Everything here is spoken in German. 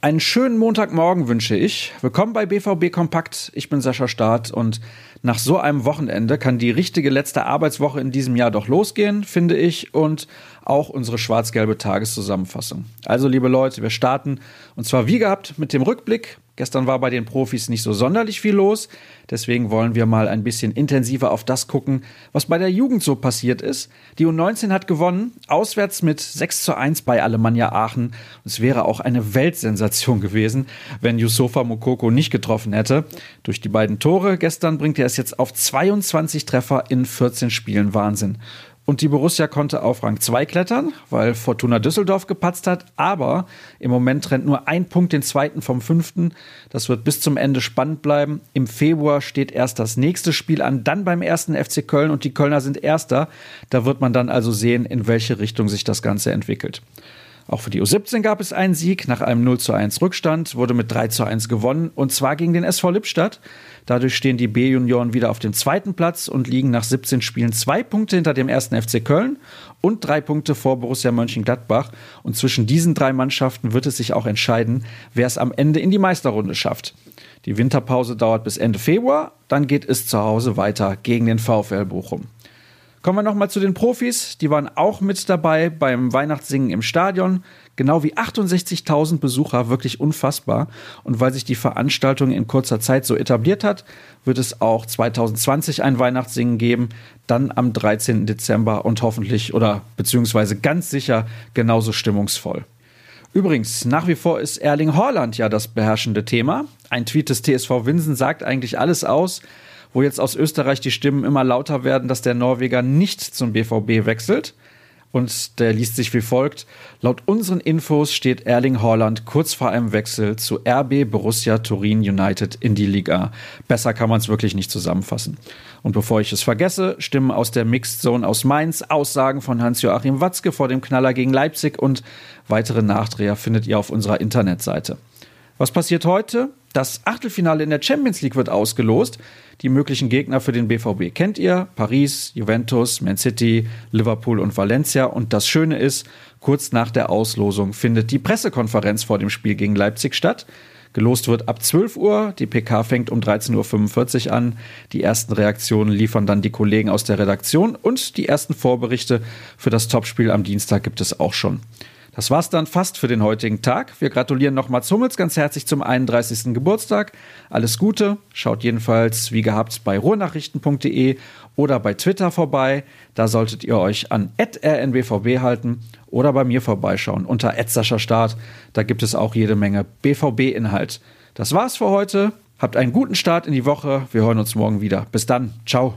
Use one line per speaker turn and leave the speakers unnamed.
Einen schönen Montagmorgen wünsche ich. Willkommen bei BVB Kompakt. Ich bin Sascha Staat und nach so einem Wochenende kann die richtige letzte Arbeitswoche in diesem Jahr doch losgehen, finde ich, und auch unsere schwarz-gelbe Tageszusammenfassung. Also, liebe Leute, wir starten und zwar wie gehabt mit dem Rückblick Gestern war bei den Profis nicht so sonderlich viel los. Deswegen wollen wir mal ein bisschen intensiver auf das gucken, was bei der Jugend so passiert ist. Die U19 hat gewonnen, auswärts mit 6 zu 1 bei Alemannia Aachen. Es wäre auch eine Weltsensation gewesen, wenn Yusufa Mokoko nicht getroffen hätte. Durch die beiden Tore gestern bringt er es jetzt auf 22 Treffer in 14 Spielen. Wahnsinn. Und die Borussia konnte auf Rang 2 klettern, weil Fortuna Düsseldorf gepatzt hat. Aber im Moment trennt nur ein Punkt den zweiten vom fünften. Das wird bis zum Ende spannend bleiben. Im Februar steht erst das nächste Spiel an, dann beim ersten FC Köln und die Kölner sind Erster. Da wird man dann also sehen, in welche Richtung sich das Ganze entwickelt. Auch für die U17 gab es einen Sieg. Nach einem 0 zu 1 Rückstand wurde mit 3 zu 1 gewonnen und zwar gegen den SV Lippstadt. Dadurch stehen die B-Junioren wieder auf dem zweiten Platz und liegen nach 17 Spielen zwei Punkte hinter dem ersten FC Köln und drei Punkte vor Borussia Mönchengladbach. Und zwischen diesen drei Mannschaften wird es sich auch entscheiden, wer es am Ende in die Meisterrunde schafft. Die Winterpause dauert bis Ende Februar, dann geht es zu Hause weiter gegen den VfL Bochum. Kommen wir nochmal zu den Profis. Die waren auch mit dabei beim Weihnachtssingen im Stadion. Genau wie 68.000 Besucher, wirklich unfassbar. Und weil sich die Veranstaltung in kurzer Zeit so etabliert hat, wird es auch 2020 ein Weihnachtssingen geben. Dann am 13. Dezember und hoffentlich oder beziehungsweise ganz sicher genauso stimmungsvoll. Übrigens, nach wie vor ist Erling Haaland ja das beherrschende Thema. Ein Tweet des TSV Winsen sagt eigentlich alles aus wo jetzt aus Österreich die Stimmen immer lauter werden, dass der Norweger nicht zum BVB wechselt. Und der liest sich wie folgt. Laut unseren Infos steht Erling Haaland kurz vor einem Wechsel zu RB Borussia Turin United in die Liga. Besser kann man es wirklich nicht zusammenfassen. Und bevor ich es vergesse, Stimmen aus der Mixed Zone aus Mainz, Aussagen von Hans-Joachim Watzke vor dem Knaller gegen Leipzig und weitere Nachdreher findet ihr auf unserer Internetseite. Was passiert heute? Das Achtelfinale in der Champions League wird ausgelost. Die möglichen Gegner für den BVB kennt ihr. Paris, Juventus, Man City, Liverpool und Valencia. Und das Schöne ist, kurz nach der Auslosung findet die Pressekonferenz vor dem Spiel gegen Leipzig statt. Gelost wird ab 12 Uhr, die PK fängt um 13.45 Uhr an. Die ersten Reaktionen liefern dann die Kollegen aus der Redaktion und die ersten Vorberichte für das Topspiel am Dienstag gibt es auch schon. Das war's dann fast für den heutigen Tag. Wir gratulieren noch Mats Hummels ganz herzlich zum 31. Geburtstag. Alles Gute. Schaut jedenfalls wie gehabt bei ruhrnachrichten.de oder bei Twitter vorbei. Da solltet ihr euch an rnbvb halten oder bei mir vorbeischauen unter Start. Da gibt es auch jede Menge BVB-Inhalt. Das war's für heute. Habt einen guten Start in die Woche. Wir hören uns morgen wieder. Bis dann. Ciao.